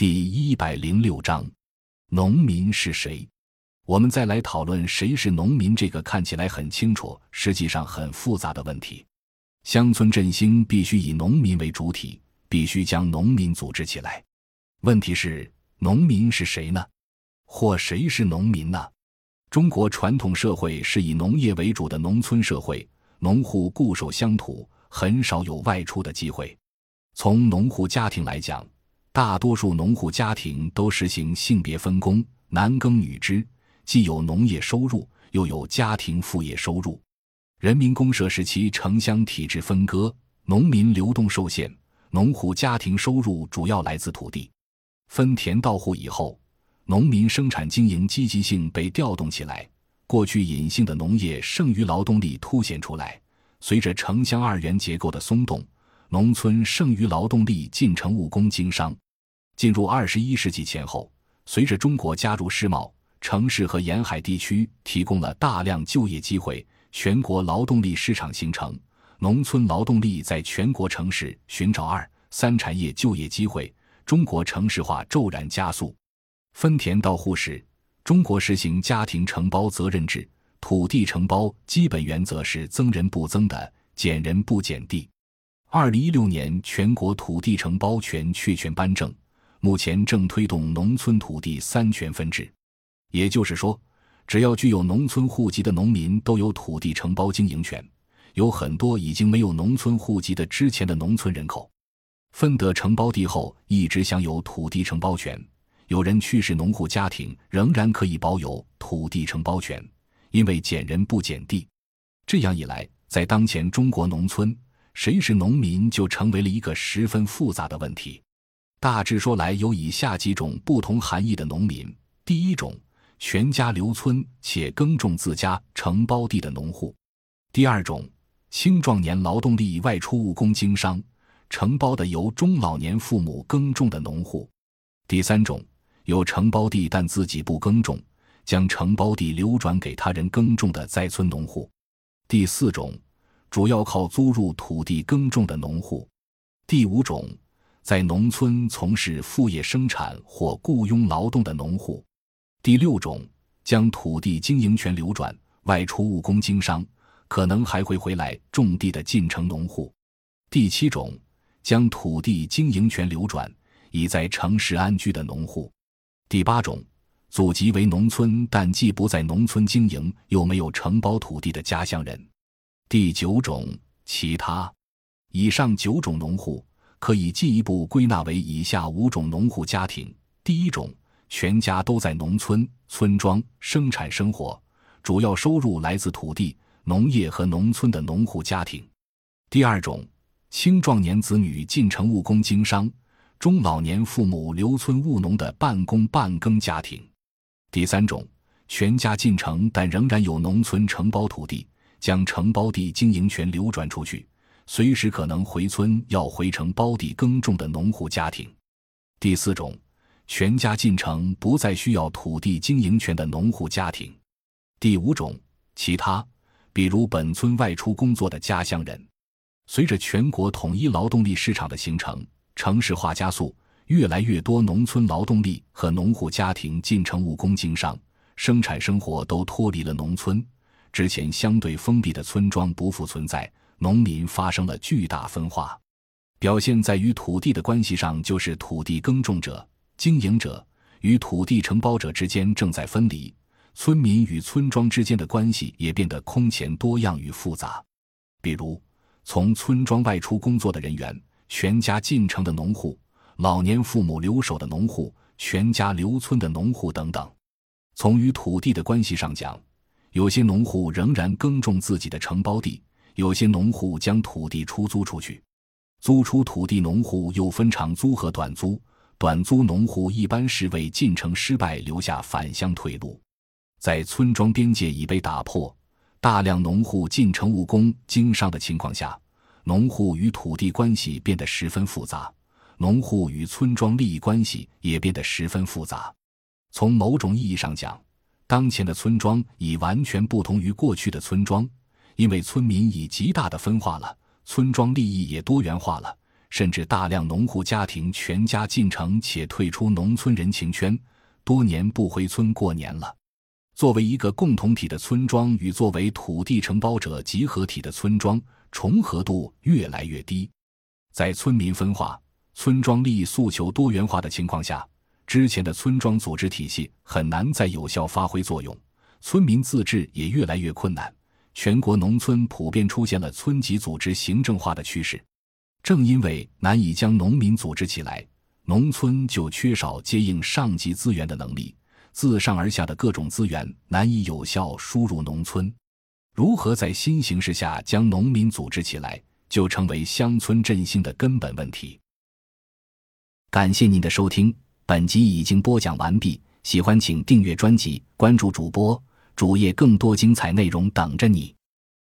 第一百零六章，农民是谁？我们再来讨论谁是农民这个看起来很清楚，实际上很复杂的问题。乡村振兴必须以农民为主体，必须将农民组织起来。问题是，农民是谁呢？或谁是农民呢？中国传统社会是以农业为主的农村社会，农户固守乡土，很少有外出的机会。从农户家庭来讲，大多数农户家庭都实行性别分工，男耕女织，既有农业收入，又有家庭副业收入。人民公社时期城乡体制分割，农民流动受限，农户家庭收入主要来自土地。分田到户以后。农民生产经营积极性被调动起来，过去隐性的农业剩余劳动力凸显出来。随着城乡二元结构的松动，农村剩余劳动力进城务工经商。进入二十一世纪前后，随着中国加入世贸，城市和沿海地区提供了大量就业机会，全国劳动力市场形成，农村劳动力在全国城市寻找二三产业就业机会，中国城市化骤然加速。分田到户时，中国实行家庭承包责任制，土地承包基本原则是增人不增的，减人不减地。二零一六年全国土地承包权确权颁证，目前正推动农村土地三权分置，也就是说，只要具有农村户籍的农民都有土地承包经营权。有很多已经没有农村户籍的之前的农村人口，分得承包地后一直享有土地承包权。有人去世，农户家庭仍然可以保有土地承包权，因为减人不减地。这样一来，在当前中国农村，谁是农民就成为了一个十分复杂的问题。大致说来，有以下几种不同含义的农民：第一种，全家留村且耕种自家承包地的农户；第二种，青壮年劳动力外出务工经商，承包的由中老年父母耕种的农户；第三种。有承包地但自己不耕种，将承包地流转给他人耕种的在村农户；第四种，主要靠租入土地耕种的农户；第五种，在农村从事副业生产或雇佣劳动的农户；第六种，将土地经营权流转外出务工经商，可能还会回来种地的进城农户；第七种，将土地经营权流转已在城市安居的农户。第八种，祖籍为农村，但既不在农村经营，又没有承包土地的家乡人。第九种，其他。以上九种农户可以进一步归纳为以下五种农户家庭：第一种，全家都在农村村庄生产生活，主要收入来自土地、农业和农村的农户家庭；第二种，青壮年子女进城务工经商。中老年父母留村务农的半工半耕家庭，第三种，全家进城但仍然有农村承包土地，将承包地经营权流转出去，随时可能回村要回城包地耕种的农户家庭；第四种，全家进城不再需要土地经营权的农户家庭；第五种，其他，比如本村外出工作的家乡人。随着全国统一劳动力市场的形成。城市化加速，越来越多农村劳动力和农户家庭进城务工经商，生产生活都脱离了农村。之前相对封闭的村庄不复存在，农民发生了巨大分化。表现在与土地的关系上，就是土地耕种者、经营者与土地承包者之间正在分离。村民与村庄之间的关系也变得空前多样与复杂，比如从村庄外出工作的人员。全家进城的农户、老年父母留守的农户、全家留村的农户等等，从与土地的关系上讲，有些农户仍然耕种自己的承包地，有些农户将土地出租出去。租出土地农户又分长租和短租，短租农户一般是为进城失败留下返乡退路。在村庄边界已被打破，大量农户进城务工经商的情况下。农户与土地关系变得十分复杂，农户与村庄利益关系也变得十分复杂。从某种意义上讲，当前的村庄已完全不同于过去的村庄，因为村民已极大的分化了，村庄利益也多元化了，甚至大量农户家庭全家进城且退出农村人情圈，多年不回村过年了。作为一个共同体的村庄与作为土地承包者集合体的村庄，重合度越来越低。在村民分化、村庄利益诉求多元化的情况下，之前的村庄组织体系很难再有效发挥作用，村民自治也越来越困难。全国农村普遍出现了村级组织行政化的趋势。正因为难以将农民组织起来，农村就缺少接应上级资源的能力。自上而下的各种资源难以有效输入农村，如何在新形势下将农民组织起来，就成为乡村振兴的根本问题。感谢您的收听，本集已经播讲完毕。喜欢请订阅专辑，关注主播主页，更多精彩内容等着你。